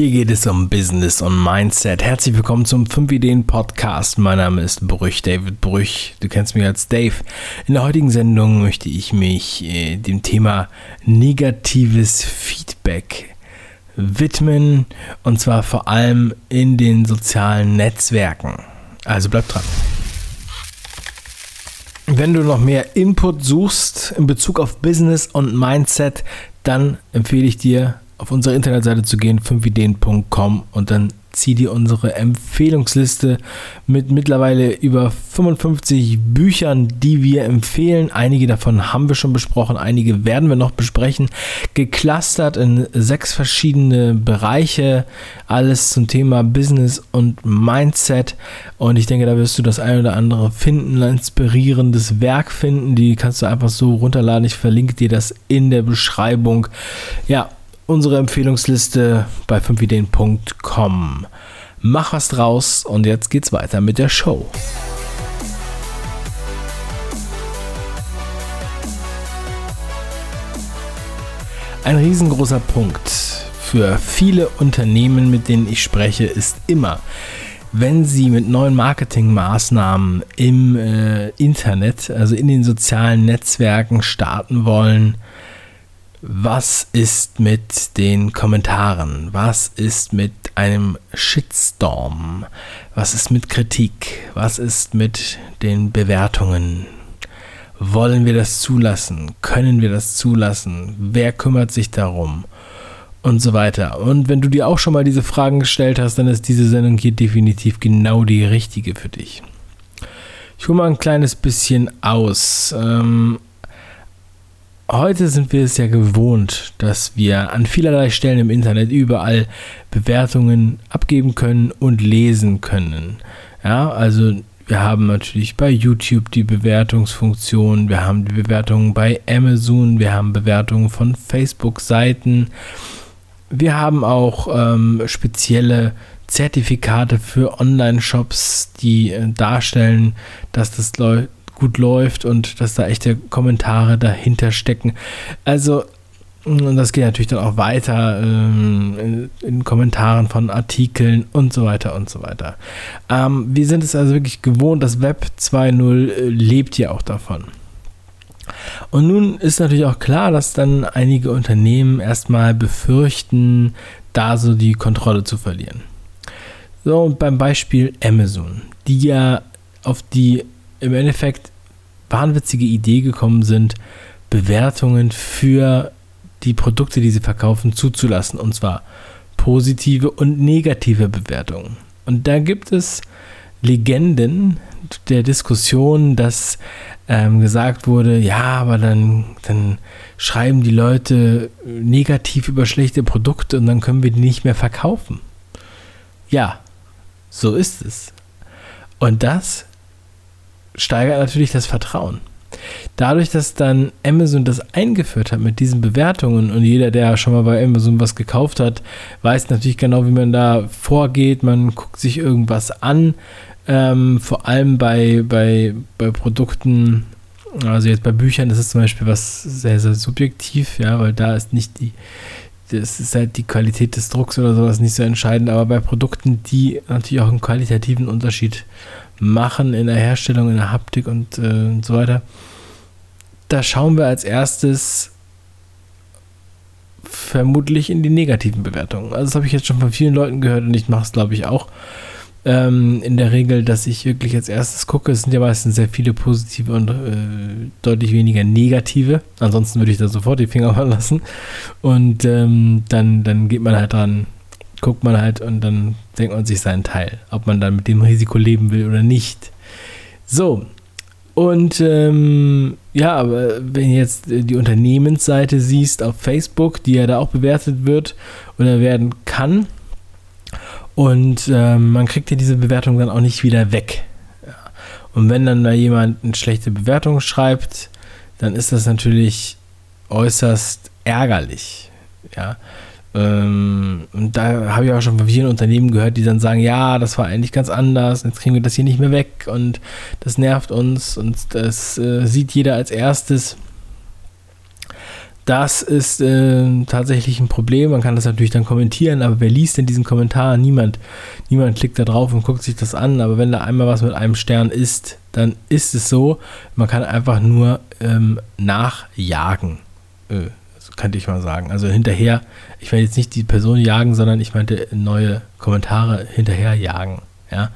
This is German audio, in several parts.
Hier geht es um Business und Mindset. Herzlich willkommen zum 5 Ideen Podcast. Mein Name ist Brüch, David Brüch. Du kennst mich als Dave. In der heutigen Sendung möchte ich mich äh, dem Thema negatives Feedback widmen und zwar vor allem in den sozialen Netzwerken. Also bleib dran. Wenn du noch mehr Input suchst in Bezug auf Business und Mindset, dann empfehle ich dir auf unsere Internetseite zu gehen, 5ideen.com und dann zieh dir unsere Empfehlungsliste mit mittlerweile über 55 Büchern, die wir empfehlen. Einige davon haben wir schon besprochen, einige werden wir noch besprechen. Geclustert in sechs verschiedene Bereiche, alles zum Thema Business und Mindset. Und ich denke, da wirst du das ein oder andere finden, ein inspirierendes Werk finden. Die kannst du einfach so runterladen. Ich verlinke dir das in der Beschreibung. Ja, unsere Empfehlungsliste bei 5ideen.com. Mach was draus und jetzt geht's weiter mit der Show. Ein riesengroßer Punkt für viele Unternehmen, mit denen ich spreche, ist immer, wenn sie mit neuen Marketingmaßnahmen im äh, Internet, also in den sozialen Netzwerken starten wollen, was ist mit den Kommentaren? Was ist mit einem Shitstorm? Was ist mit Kritik? Was ist mit den Bewertungen? Wollen wir das zulassen? Können wir das zulassen? Wer kümmert sich darum? Und so weiter. Und wenn du dir auch schon mal diese Fragen gestellt hast, dann ist diese Sendung hier definitiv genau die richtige für dich. Ich hole mal ein kleines bisschen aus. Ähm, Heute sind wir es ja gewohnt, dass wir an vielerlei Stellen im Internet überall Bewertungen abgeben können und lesen können. Ja, also wir haben natürlich bei YouTube die Bewertungsfunktion, wir haben die Bewertungen bei Amazon, wir haben Bewertungen von Facebook-Seiten, wir haben auch ähm, spezielle Zertifikate für Online-Shops, die äh, darstellen, dass das Leute gut läuft und dass da echte Kommentare dahinter stecken. Also, und das geht natürlich dann auch weiter ähm, in, Kommentaren von Artikeln und so weiter und so weiter. Ähm, wir sind es also wirklich gewohnt, das Web 2.0 äh, lebt ja auch davon. Und nun ist natürlich auch klar, dass dann einige Unternehmen erstmal befürchten, da so die Kontrolle zu verlieren. So, beim Beispiel Amazon, die ja auf die im Endeffekt wahnwitzige Idee gekommen sind, Bewertungen für die Produkte, die sie verkaufen, zuzulassen. Und zwar positive und negative Bewertungen. Und da gibt es Legenden der Diskussion, dass ähm, gesagt wurde, ja, aber dann, dann schreiben die Leute negativ über schlechte Produkte und dann können wir die nicht mehr verkaufen. Ja, so ist es. Und das steigert natürlich das Vertrauen. Dadurch, dass dann Amazon das eingeführt hat mit diesen Bewertungen und jeder, der schon mal bei Amazon was gekauft hat, weiß natürlich genau, wie man da vorgeht. Man guckt sich irgendwas an, ähm, vor allem bei, bei, bei Produkten, also jetzt bei Büchern ist es zum Beispiel was sehr, sehr subjektiv, ja, weil da ist nicht die, das ist halt die Qualität des Drucks oder sowas nicht so entscheidend, aber bei Produkten, die natürlich auch einen qualitativen Unterschied machen in der Herstellung, in der Haptik und, äh, und so weiter, da schauen wir als erstes vermutlich in die negativen Bewertungen. Also das habe ich jetzt schon von vielen Leuten gehört und ich mache es, glaube ich, auch. Ähm, in der Regel, dass ich wirklich als erstes gucke. Es sind ja meistens sehr viele positive und äh, deutlich weniger negative. Ansonsten würde ich da sofort die Finger mal lassen. Und ähm, dann, dann geht man halt dran, guckt man halt und dann denkt man sich seinen Teil, ob man dann mit dem Risiko leben will oder nicht. So, und ähm, ja, aber wenn jetzt die Unternehmensseite siehst auf Facebook, die ja da auch bewertet wird oder werden kann, und ähm, man kriegt ja diese Bewertung dann auch nicht wieder weg. Ja. Und wenn dann da jemand eine schlechte Bewertung schreibt, dann ist das natürlich äußerst ärgerlich. Ja. Ähm, und da habe ich auch schon von vielen Unternehmen gehört, die dann sagen, ja, das war eigentlich ganz anders, jetzt kriegen wir das hier nicht mehr weg und das nervt uns und das äh, sieht jeder als erstes. das ist äh, tatsächlich ein Problem. Man kann das natürlich dann kommentieren, aber wer liest denn diesen Kommentar? Niemand. Niemand klickt da drauf und guckt sich das an. Aber wenn da einmal was mit einem Stern ist, dann ist es so. Man kann einfach nur ähm, nachjagen. Äh, könnte ich mal sagen. Also hinterher, ich meine jetzt nicht die Person jagen, sondern ich meinte neue Kommentare hinterher jagen. Ja,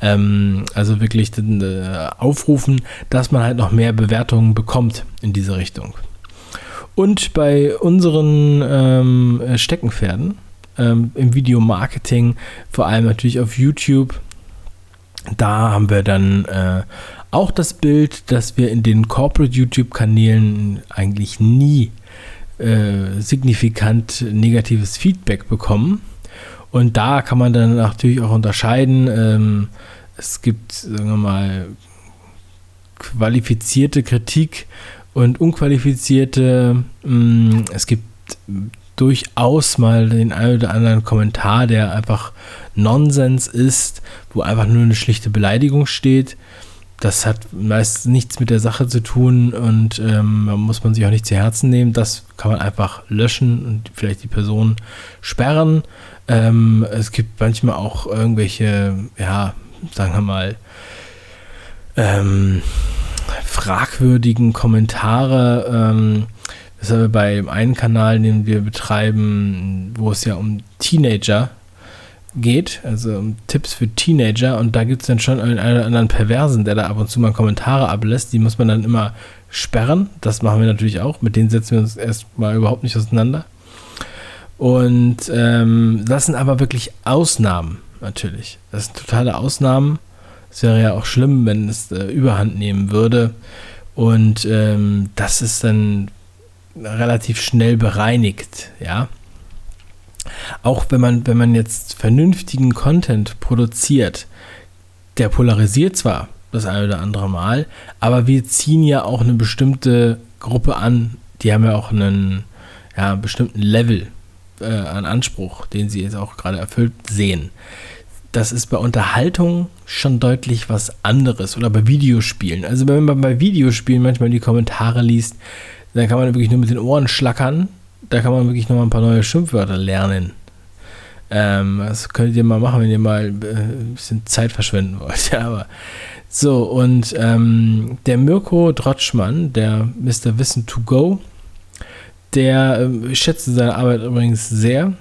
ähm, also wirklich äh, aufrufen, dass man halt noch mehr Bewertungen bekommt in diese Richtung. Und bei unseren ähm, Steckenpferden ähm, im Videomarketing, vor allem natürlich auf YouTube, da haben wir dann äh, auch das Bild, dass wir in den Corporate YouTube-Kanälen eigentlich nie äh, signifikant negatives Feedback bekommen. Und da kann man dann natürlich auch unterscheiden. Ähm, es gibt, sagen wir mal, qualifizierte Kritik und unqualifizierte. Mh, mm, es gibt durchaus mal den einen oder anderen Kommentar, der einfach Nonsens ist, wo einfach nur eine schlichte Beleidigung steht. Das hat meist nichts mit der Sache zu tun und ähm, muss man sich auch nicht zu Herzen nehmen. Das kann man einfach löschen und vielleicht die Person sperren. Ähm, es gibt manchmal auch irgendwelche, ja, sagen wir mal, ähm, fragwürdigen Kommentare. Ähm, das haben wir bei dem einen Kanal, den wir betreiben, wo es ja um Teenager geht, also um Tipps für Teenager. Und da gibt es dann schon einen, einen anderen Perversen, der da ab und zu mal Kommentare ablässt. Die muss man dann immer sperren. Das machen wir natürlich auch. Mit denen setzen wir uns erstmal überhaupt nicht auseinander. Und ähm, das sind aber wirklich Ausnahmen, natürlich. Das sind totale Ausnahmen. Es wäre ja auch schlimm, wenn es äh, überhand nehmen würde. Und ähm, das ist dann relativ schnell bereinigt, ja. Auch wenn man, wenn man jetzt vernünftigen Content produziert, der polarisiert zwar das eine oder andere Mal, aber wir ziehen ja auch eine bestimmte Gruppe an, die haben ja auch einen ja, bestimmten Level äh, an Anspruch, den sie jetzt auch gerade erfüllt sehen. Das ist bei Unterhaltung schon deutlich was anderes oder bei Videospielen. Also wenn man bei Videospielen manchmal die Kommentare liest, dann kann man wirklich nur mit den Ohren schlackern. Da kann man wirklich noch mal ein paar neue Schimpfwörter lernen. Ähm, das könnt ihr mal machen, wenn ihr mal äh, ein bisschen Zeit verschwenden wollt. Ja, aber so, und ähm, der Mirko Drotschmann, der Mr. Wissen to Go, der äh, schätze seine Arbeit übrigens sehr.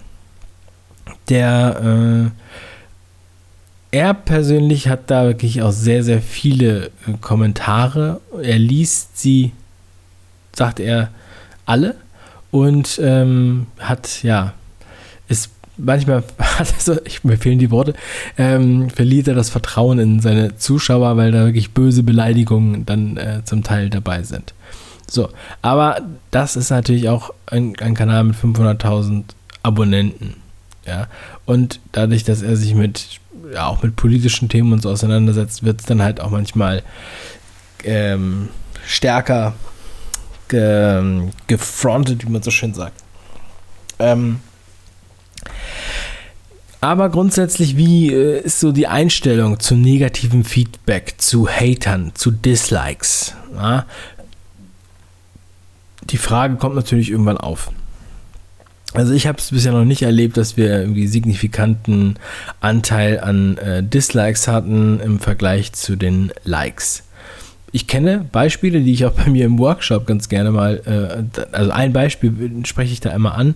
Der, äh, er persönlich hat da wirklich auch sehr, sehr viele äh, Kommentare. Er liest sie, sagt er, alle und ähm, hat, ja, ist manchmal, also ich, mir fehlen die Worte, ähm, verliert er das Vertrauen in seine Zuschauer, weil da wirklich böse Beleidigungen dann äh, zum Teil dabei sind. So, aber das ist natürlich auch ein, ein Kanal mit 500.000 Abonnenten. Ja, und dadurch, dass er sich mit, ja, auch mit politischen Themen und so auseinandersetzt, wird es dann halt auch manchmal ähm, stärker ge, gefrontet, wie man so schön sagt. Ähm, aber grundsätzlich, wie äh, ist so die Einstellung zu negativem Feedback, zu Hatern, zu Dislikes? Ja? die Frage kommt natürlich irgendwann auf. Also ich habe es bisher noch nicht erlebt, dass wir irgendwie signifikanten Anteil an äh, Dislikes hatten im Vergleich zu den Likes ich kenne Beispiele, die ich auch bei mir im Workshop ganz gerne mal, äh, also ein Beispiel spreche ich da einmal an.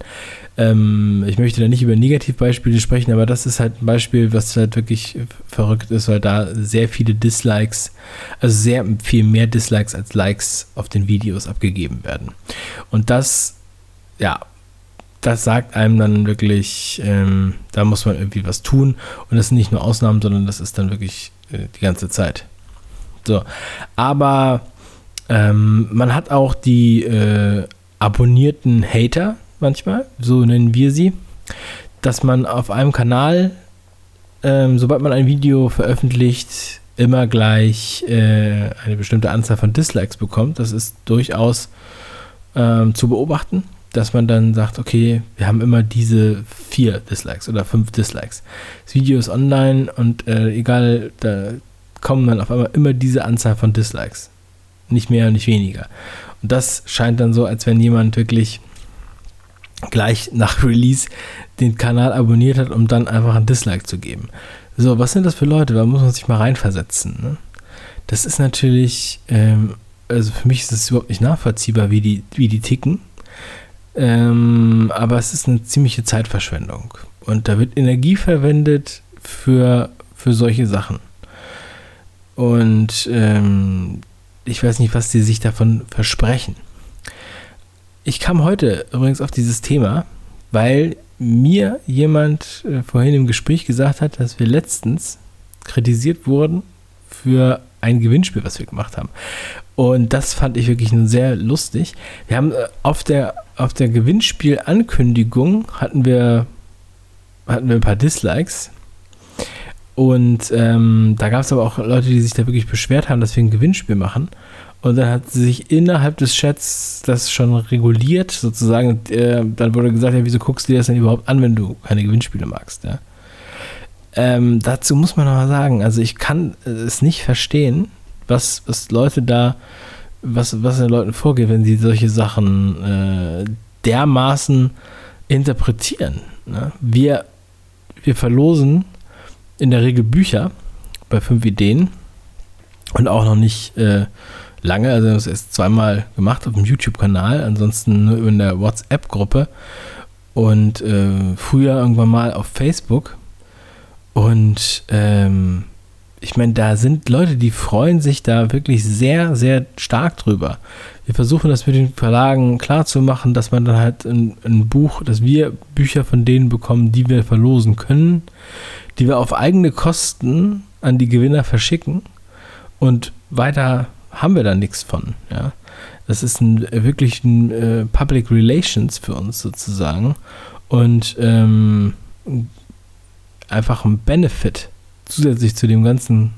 Ähm, ich möchte da nicht über Negativbeispiele sprechen, aber das ist halt ein Beispiel, was halt wirklich verrückt ist, weil da sehr viele Dislikes, also sehr viel mehr Dislikes als Likes auf den Videos abgegeben werden. Und das, ja, das sagt einem dann wirklich, ähm, da muss man irgendwie was tun. Und das sind nicht nur Ausnahmen, sondern das ist dann wirklich äh, die ganze Zeit. So. Aber ähm, man hat auch die äh, abonnierten Hater manchmal, so nennen wir sie, dass man auf einem Kanal, ähm, sobald man ein Video veröffentlicht, immer gleich äh, eine bestimmte Anzahl von Dislikes bekommt. Das ist durchaus ähm, zu beobachten, dass man dann sagt, okay, wir haben immer diese vier Dislikes oder fünf Dislikes. Das Video ist online und äh, egal, da kommen dann auf einmal immer diese Anzahl von Dislikes. Nicht mehr und nicht weniger. Und das scheint dann so, als wenn jemand wirklich gleich nach Release den Kanal abonniert hat, um dann einfach ein Dislike zu geben. So, was sind das für Leute? Da muss man sich mal reinversetzen. Ne? Das ist natürlich, ähm, also für mich ist es überhaupt nicht nachvollziehbar, wie die, wie die ticken. Ähm, aber es ist eine ziemliche Zeitverschwendung. Und da wird Energie verwendet für, für solche Sachen. Und ähm, ich weiß nicht, was die sich davon versprechen. Ich kam heute übrigens auf dieses Thema, weil mir jemand äh, vorhin im Gespräch gesagt hat, dass wir letztens kritisiert wurden für ein Gewinnspiel, was wir gemacht haben. Und das fand ich wirklich nur sehr lustig. Wir haben äh, auf der, auf der Gewinnspiel-Ankündigung hatten wir, hatten wir ein paar Dislikes. Und ähm, da gab es aber auch Leute, die sich da wirklich beschwert haben, dass wir ein Gewinnspiel machen. Und dann hat sich innerhalb des Chats das schon reguliert, sozusagen. Und, äh, dann wurde gesagt, ja, wieso guckst du dir das denn überhaupt an, wenn du keine Gewinnspiele magst? Ja? Ähm, dazu muss man noch mal sagen, also ich kann es nicht verstehen, was, was Leute da, was, was den Leuten vorgeht, wenn sie solche Sachen äh, dermaßen interpretieren. Ne? Wir, wir verlosen in der Regel Bücher bei fünf Ideen und auch noch nicht äh, lange, also das ist zweimal gemacht auf dem YouTube-Kanal, ansonsten nur in der WhatsApp-Gruppe und äh, früher irgendwann mal auf Facebook. Und ähm, ich meine, da sind Leute, die freuen sich da wirklich sehr, sehr stark drüber. Wir versuchen das mit den Verlagen klarzumachen, dass man dann halt ein, ein Buch, dass wir Bücher von denen bekommen, die wir verlosen können, die wir auf eigene Kosten an die Gewinner verschicken und weiter haben wir da nichts von. Ja? Das ist ein, wirklich ein äh, Public Relations für uns sozusagen und ähm, einfach ein Benefit zusätzlich zu dem ganzen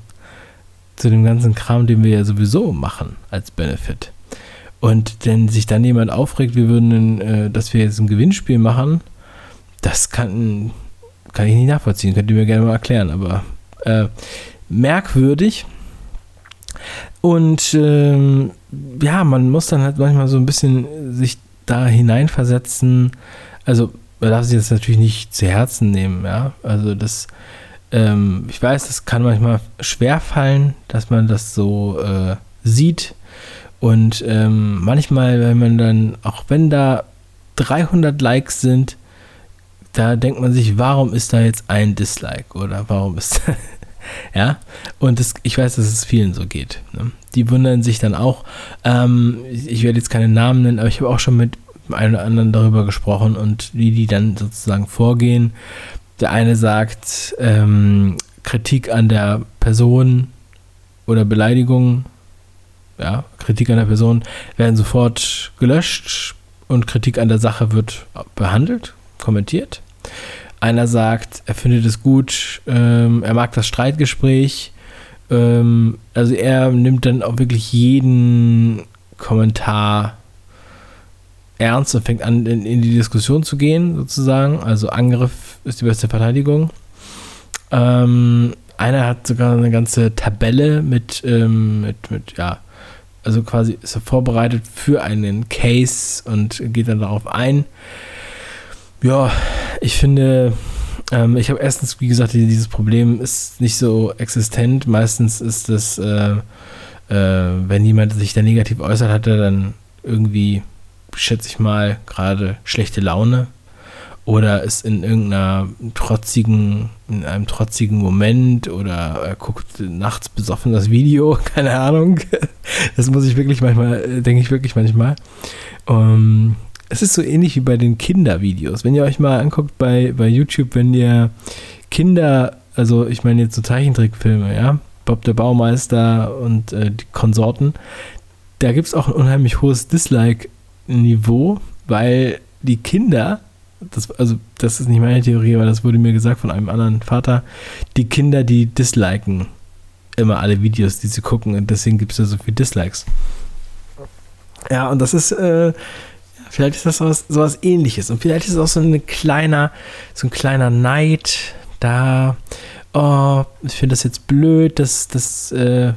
zu dem ganzen Kram, den wir ja sowieso machen als Benefit. Und wenn sich dann jemand aufregt, wir würden, äh, dass wir jetzt ein Gewinnspiel machen, das kann, kann ich nicht nachvollziehen. Könnt ihr mir gerne mal erklären, aber äh, merkwürdig. Und ähm, ja, man muss dann halt manchmal so ein bisschen sich da hineinversetzen. Also, man darf sich das natürlich nicht zu Herzen nehmen, ja. Also, das, ähm, ich weiß, das kann manchmal schwer fallen, dass man das so äh, sieht. Und ähm, manchmal, wenn man dann, auch wenn da 300 Likes sind, da denkt man sich, warum ist da jetzt ein Dislike oder warum ist ja, und das, ich weiß, dass es vielen so geht. Ne? Die wundern sich dann auch. Ähm, ich werde jetzt keine Namen nennen, aber ich habe auch schon mit einem oder anderen darüber gesprochen und wie die dann sozusagen vorgehen. Der eine sagt, ähm, Kritik an der Person oder Beleidigung, ja, Kritik an der Person werden sofort gelöscht und Kritik an der Sache wird behandelt, kommentiert. Einer sagt, er findet es gut, ähm, er mag das Streitgespräch. Ähm, also er nimmt dann auch wirklich jeden Kommentar ernst und fängt an, in, in die Diskussion zu gehen, sozusagen. Also Angriff ist die beste Verteidigung. Ähm, einer hat sogar eine ganze Tabelle mit, ähm, mit, mit, ja, also quasi ist er vorbereitet für einen Case und geht dann darauf ein. Ja, ich finde, ähm, ich habe erstens, wie gesagt, dieses Problem ist nicht so existent. Meistens ist es, äh, äh, wenn jemand sich da negativ äußert, hat er dann irgendwie, schätze ich mal, gerade schlechte Laune oder ist in irgendeiner trotzigen, in einem trotzigen Moment oder er guckt nachts besoffen das Video, keine Ahnung. Das muss ich wirklich manchmal, äh, denke ich wirklich manchmal. Um, ähm, es ist so ähnlich wie bei den Kindervideos. Wenn ihr euch mal anguckt bei, bei YouTube, wenn ihr Kinder, also ich meine jetzt so Zeichentrickfilme, ja, Bob der Baumeister und äh, die Konsorten, da gibt es auch ein unheimlich hohes Dislike-Niveau, weil die Kinder, das, also das ist nicht meine Theorie, aber das wurde mir gesagt von einem anderen Vater, die Kinder, die disliken immer alle Videos, die sie gucken und deswegen gibt es da so viele Dislikes. Ja, und das ist, äh, Vielleicht ist das sowas, sowas ähnliches. Und vielleicht ist es auch so ein kleiner, so ein kleiner Neid da. Oh, ich finde das jetzt blöd, dass, dass, äh,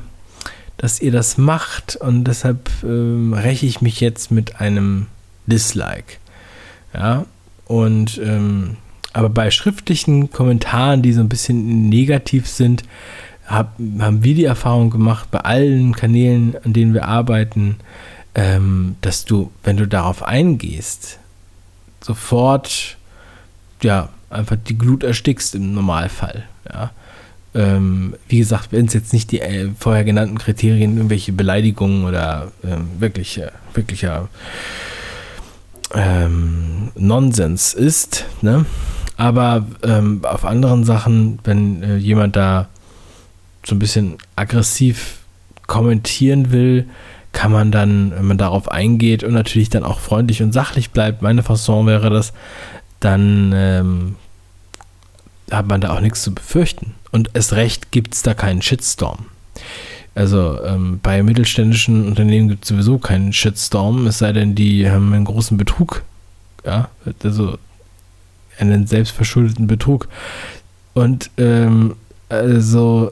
dass ihr das macht und deshalb ähm, räche ich mich jetzt mit einem Dislike. Ja, und ähm, aber bei schriftlichen Kommentaren, die so ein bisschen negativ sind, hab, haben wir die Erfahrung gemacht, bei allen Kanälen, an denen wir arbeiten, ähm, dass du, wenn du darauf eingehst, sofort, ja, einfach die Glut erstickst im Normalfall. Ja. Ähm, wie gesagt, wenn es jetzt nicht die äh, vorher genannten Kriterien, irgendwelche Beleidigungen oder ähm, wirkliche, wirklicher ähm, Nonsens ist, ne? Aber ähm, auf anderen Sachen, wenn äh, jemand da so ein bisschen aggressiv kommentieren will, kann man dann, wenn man darauf eingeht und natürlich dann auch freundlich und sachlich bleibt, meine Fasson wäre das, dann ähm, hat man da auch nichts zu befürchten. Und erst recht gibt es da keinen Shitstorm. Also ähm, bei mittelständischen Unternehmen gibt es sowieso keinen Shitstorm, es sei denn, die haben einen großen Betrug. Ja, also einen selbstverschuldeten Betrug. Und ähm, also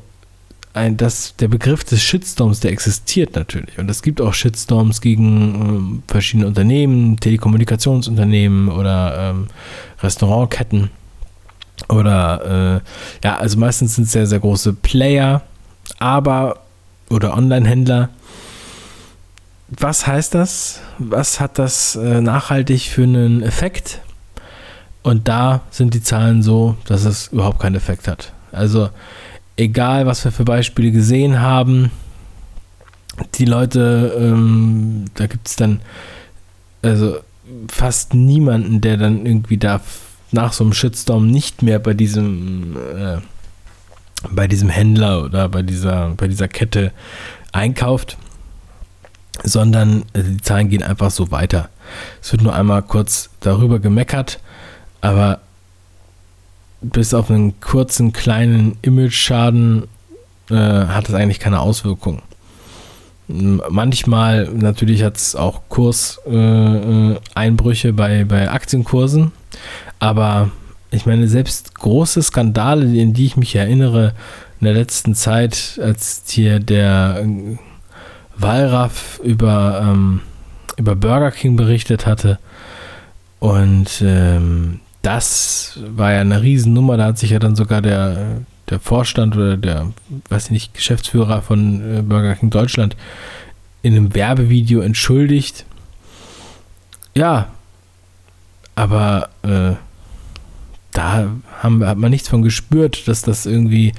ein, das, der Begriff des Shitstorms, der existiert natürlich. Und es gibt auch Shitstorms gegen ähm, verschiedene Unternehmen, Telekommunikationsunternehmen oder ähm, Restaurantketten. Oder äh, ja, also meistens sind es sehr, sehr große Player, aber oder Online-Händler. Was heißt das? Was hat das äh, nachhaltig für einen Effekt? Und da sind die Zahlen so, dass es überhaupt keinen Effekt hat. Also egal, was wir für Beispiele gesehen haben, die Leute, ähm, da gibt es dann also fast niemanden, der dann irgendwie da nach so einem Shitstorm nicht mehr bei diesem äh, bei diesem Händler oder bei dieser bei dieser Kette einkauft, sondern also die Zahlen gehen einfach so weiter. Es wird nur einmal kurz darüber gemeckert aber bis auf einen kurzen kleinen Image-Schaden äh, hat es eigentlich keine Auswirkung. Manchmal natürlich hat es auch Kurseinbrüche äh, bei, bei Aktienkursen, aber ich meine, selbst große Skandale, in die ich mich erinnere, in der letzten Zeit, als hier der äh, Wallraff über, ähm, über Burger King berichtet hatte und ähm, das war ja eine Riesennummer. Da hat sich ja dann sogar der, der Vorstand oder der, weiß ich nicht, Geschäftsführer von äh, Burger King Deutschland in einem Werbevideo entschuldigt. Ja, aber äh, da haben, hat man nichts von gespürt, dass das irgendwie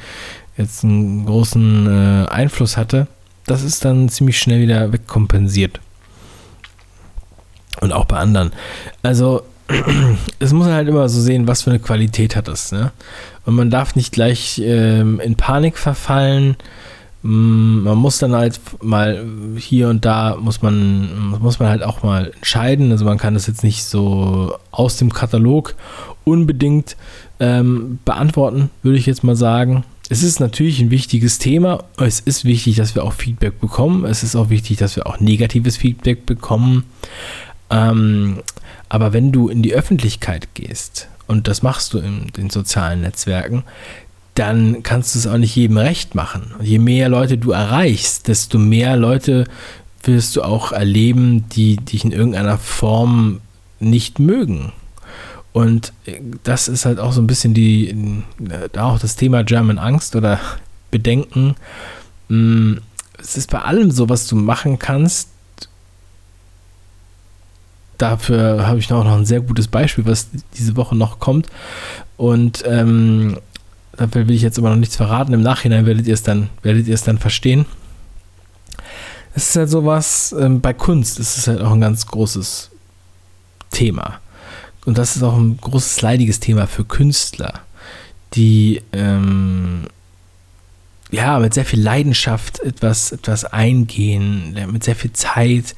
jetzt einen großen äh, Einfluss hatte. Das ist dann ziemlich schnell wieder wegkompensiert. Und auch bei anderen. Also es muss halt immer so sehen, was für eine Qualität hat es. Ne? Und man darf nicht gleich ähm, in Panik verfallen. Mm, man muss dann halt mal hier und da muss man, muss man halt auch mal entscheiden. Also man kann das jetzt nicht so aus dem Katalog unbedingt ähm, beantworten, würde ich jetzt mal sagen. Es ist natürlich ein wichtiges Thema. Es ist wichtig, dass wir auch Feedback bekommen. Es ist auch wichtig, dass wir auch negatives Feedback bekommen. Ähm, aber wenn du in die Öffentlichkeit gehst, und das machst du in den sozialen Netzwerken, dann kannst du es auch nicht jedem recht machen. Je mehr Leute du erreichst, desto mehr Leute wirst du auch erleben, die dich in irgendeiner Form nicht mögen. Und das ist halt auch so ein bisschen die, auch das Thema German Angst oder Bedenken. Mm, es ist bei allem so, was du machen kannst, dafür habe ich auch noch ein sehr gutes Beispiel, was diese Woche noch kommt. Und ähm, dafür will ich jetzt aber noch nichts verraten. Im Nachhinein werdet ihr es dann, werdet ihr es dann verstehen. Es ist halt sowas, ähm, bei Kunst ist es halt auch ein ganz großes Thema. Und das ist auch ein großes leidiges Thema für Künstler, die ähm, ja mit sehr viel Leidenschaft etwas, etwas eingehen, mit sehr viel Zeit,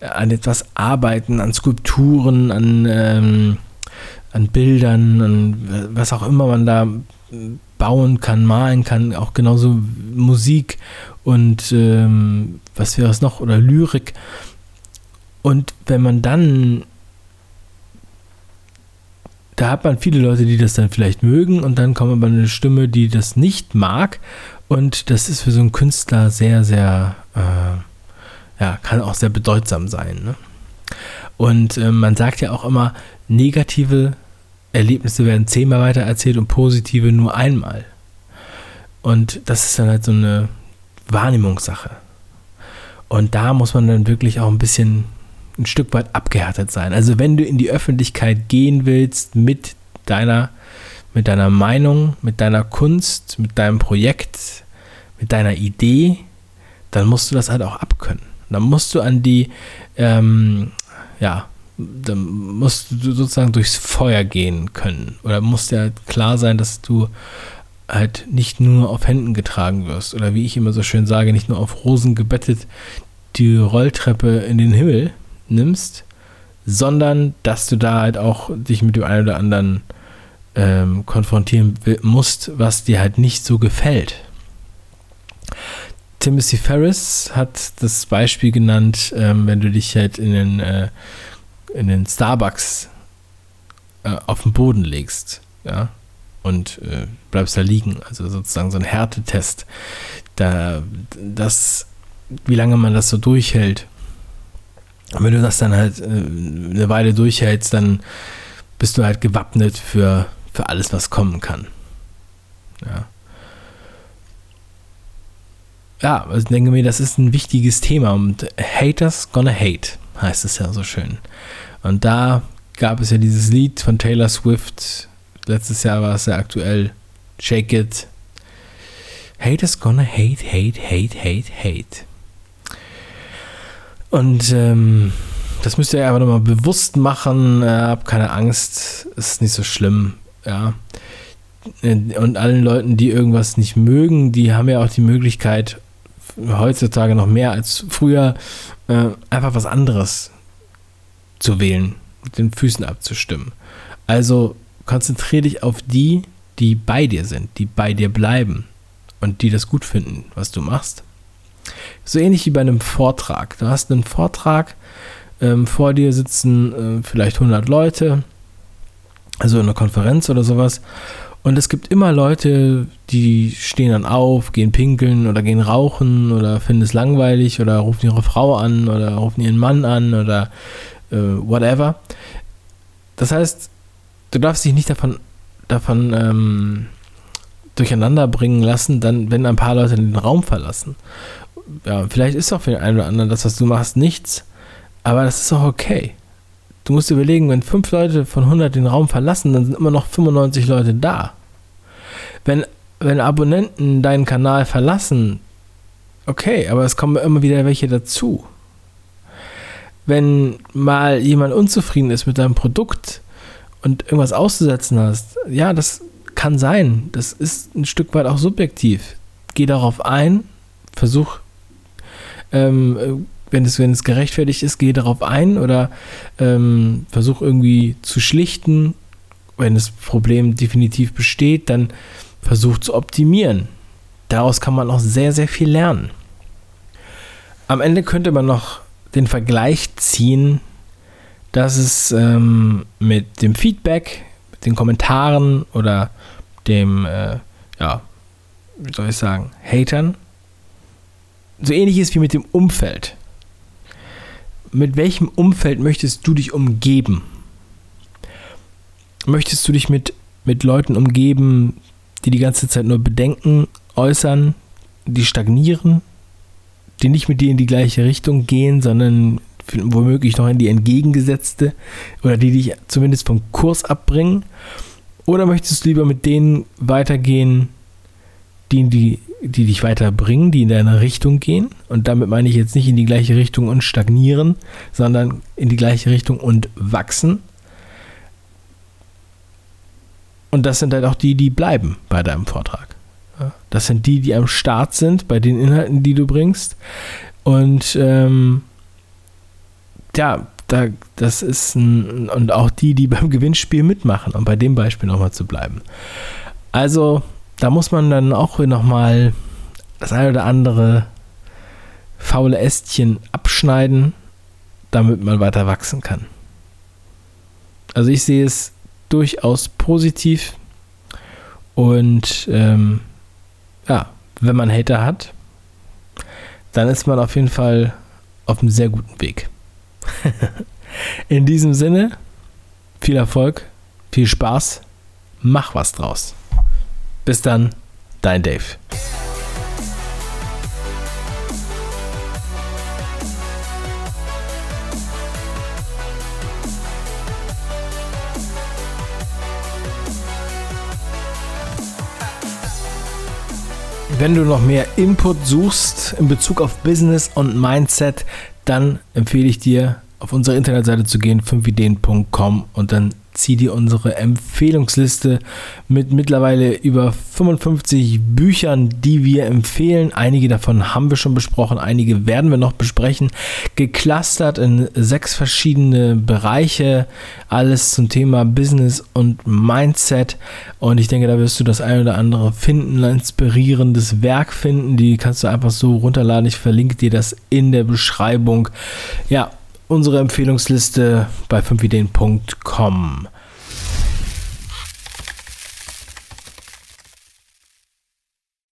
an etwas arbeiten, an Skulpturen, an, ähm, an Bildern, an was auch immer man da bauen kann, malen kann, auch genauso Musik und ähm, was wäre es noch, oder Lyrik. Und wenn man dann da hat man viele Leute, die das dann vielleicht mögen und dann kommt aber eine Stimme, die das nicht mag und das ist für so einen Künstler sehr, sehr, äh, ja, kann auch sehr bedeutsam sein. Ne? Und äh, man sagt ja auch immer, negative Erlebnisse werden zehnmal weiter erzählt und positive nur einmal. Und das ist dann halt so eine Wahrnehmungssache. Und da muss man dann wirklich auch ein bisschen ein Stück weit abgehärtet sein. Also wenn du in die Öffentlichkeit gehen willst mit deiner, mit deiner Meinung, mit deiner Kunst, mit deinem Projekt, mit deiner Idee, dann musst du das halt auch abkönnen. Dann musst du an die, ähm, ja, dann musst du sozusagen durchs Feuer gehen können. Oder muss ja klar sein, dass du halt nicht nur auf Händen getragen wirst. Oder wie ich immer so schön sage, nicht nur auf Rosen gebettet die Rolltreppe in den Himmel nimmst, sondern dass du da halt auch dich mit dem einen oder anderen ähm, konfrontieren musst, was dir halt nicht so gefällt. Timothy Ferris hat das Beispiel genannt, ähm, wenn du dich halt in den, äh, in den Starbucks äh, auf den Boden legst, ja, und äh, bleibst da liegen, also sozusagen so ein Härtetest, da, das, wie lange man das so durchhält. Und wenn du das dann halt äh, eine Weile durchhältst, dann bist du halt gewappnet für, für alles, was kommen kann. Ja ja, also ich denke mir, das ist ein wichtiges Thema und Haters gonna hate, heißt es ja so schön. Und da gab es ja dieses Lied von Taylor Swift, letztes Jahr war es sehr aktuell, Shake It. Haters gonna hate, hate, hate, hate, hate. Und ähm, das müsst ihr einfach nochmal bewusst machen. Äh, hab keine Angst, ist nicht so schlimm. Ja. Und allen Leuten, die irgendwas nicht mögen, die haben ja auch die Möglichkeit, heutzutage noch mehr als früher, äh, einfach was anderes zu wählen, mit den Füßen abzustimmen. Also konzentriere dich auf die, die bei dir sind, die bei dir bleiben und die das gut finden, was du machst. So ähnlich wie bei einem Vortrag. Du hast einen Vortrag, ähm, vor dir sitzen äh, vielleicht 100 Leute, also in einer Konferenz oder sowas, und es gibt immer Leute, die stehen dann auf, gehen pinkeln oder gehen rauchen oder finden es langweilig oder rufen ihre Frau an oder rufen ihren Mann an oder äh, whatever. Das heißt, du darfst dich nicht davon, davon ähm, durcheinander bringen lassen, dann, wenn ein paar Leute den Raum verlassen. Ja, vielleicht ist auch für den einen oder anderen das, was du machst, nichts, aber das ist auch okay. Du musst überlegen, wenn fünf Leute von 100 den Raum verlassen, dann sind immer noch 95 Leute da. Wenn, wenn Abonnenten deinen Kanal verlassen, okay, aber es kommen immer wieder welche dazu. Wenn mal jemand unzufrieden ist mit deinem Produkt und irgendwas auszusetzen hast, ja, das kann sein. Das ist ein Stück weit auch subjektiv. Geh darauf ein, versuch ähm, wenn es, wenn es gerechtfertigt ist, gehe darauf ein oder ähm, versuche irgendwie zu schlichten. Wenn das Problem definitiv besteht, dann versuch zu optimieren. Daraus kann man auch sehr, sehr viel lernen. Am Ende könnte man noch den Vergleich ziehen, dass es ähm, mit dem Feedback, mit den Kommentaren oder dem, äh, ja, wie soll ich sagen, Hatern, so ähnlich ist wie mit dem Umfeld mit welchem Umfeld möchtest du dich umgeben? Möchtest du dich mit, mit Leuten umgeben, die die ganze Zeit nur Bedenken äußern, die stagnieren, die nicht mit dir in die gleiche Richtung gehen, sondern womöglich noch in die entgegengesetzte oder die dich zumindest vom Kurs abbringen? Oder möchtest du lieber mit denen weitergehen, die die die dich weiterbringen, die in deine Richtung gehen. Und damit meine ich jetzt nicht in die gleiche Richtung und stagnieren, sondern in die gleiche Richtung und wachsen. Und das sind halt auch die, die bleiben bei deinem Vortrag. Das sind die, die am Start sind bei den Inhalten, die du bringst. Und ähm, ja, da, das ist ein, und auch die, die beim Gewinnspiel mitmachen, um bei dem Beispiel nochmal zu bleiben. Also, da muss man dann auch nochmal das eine oder andere faule Ästchen abschneiden, damit man weiter wachsen kann. Also ich sehe es durchaus positiv. Und ähm, ja, wenn man Hater hat, dann ist man auf jeden Fall auf einem sehr guten Weg. In diesem Sinne, viel Erfolg, viel Spaß, mach was draus. Bis dann, dein Dave. Wenn du noch mehr Input suchst in Bezug auf Business und Mindset, dann empfehle ich dir, auf unsere Internetseite zu gehen, 5ideen.com und dann zieh dir unsere Empfehlungsliste mit mittlerweile über 55 Büchern, die wir empfehlen. Einige davon haben wir schon besprochen, einige werden wir noch besprechen. Geclustert in sechs verschiedene Bereiche, alles zum Thema Business und Mindset. Und ich denke, da wirst du das ein oder andere finden, ein inspirierendes Werk finden. Die kannst du einfach so runterladen. Ich verlinke dir das in der Beschreibung. Ja, unsere Empfehlungsliste bei 5ideen.com.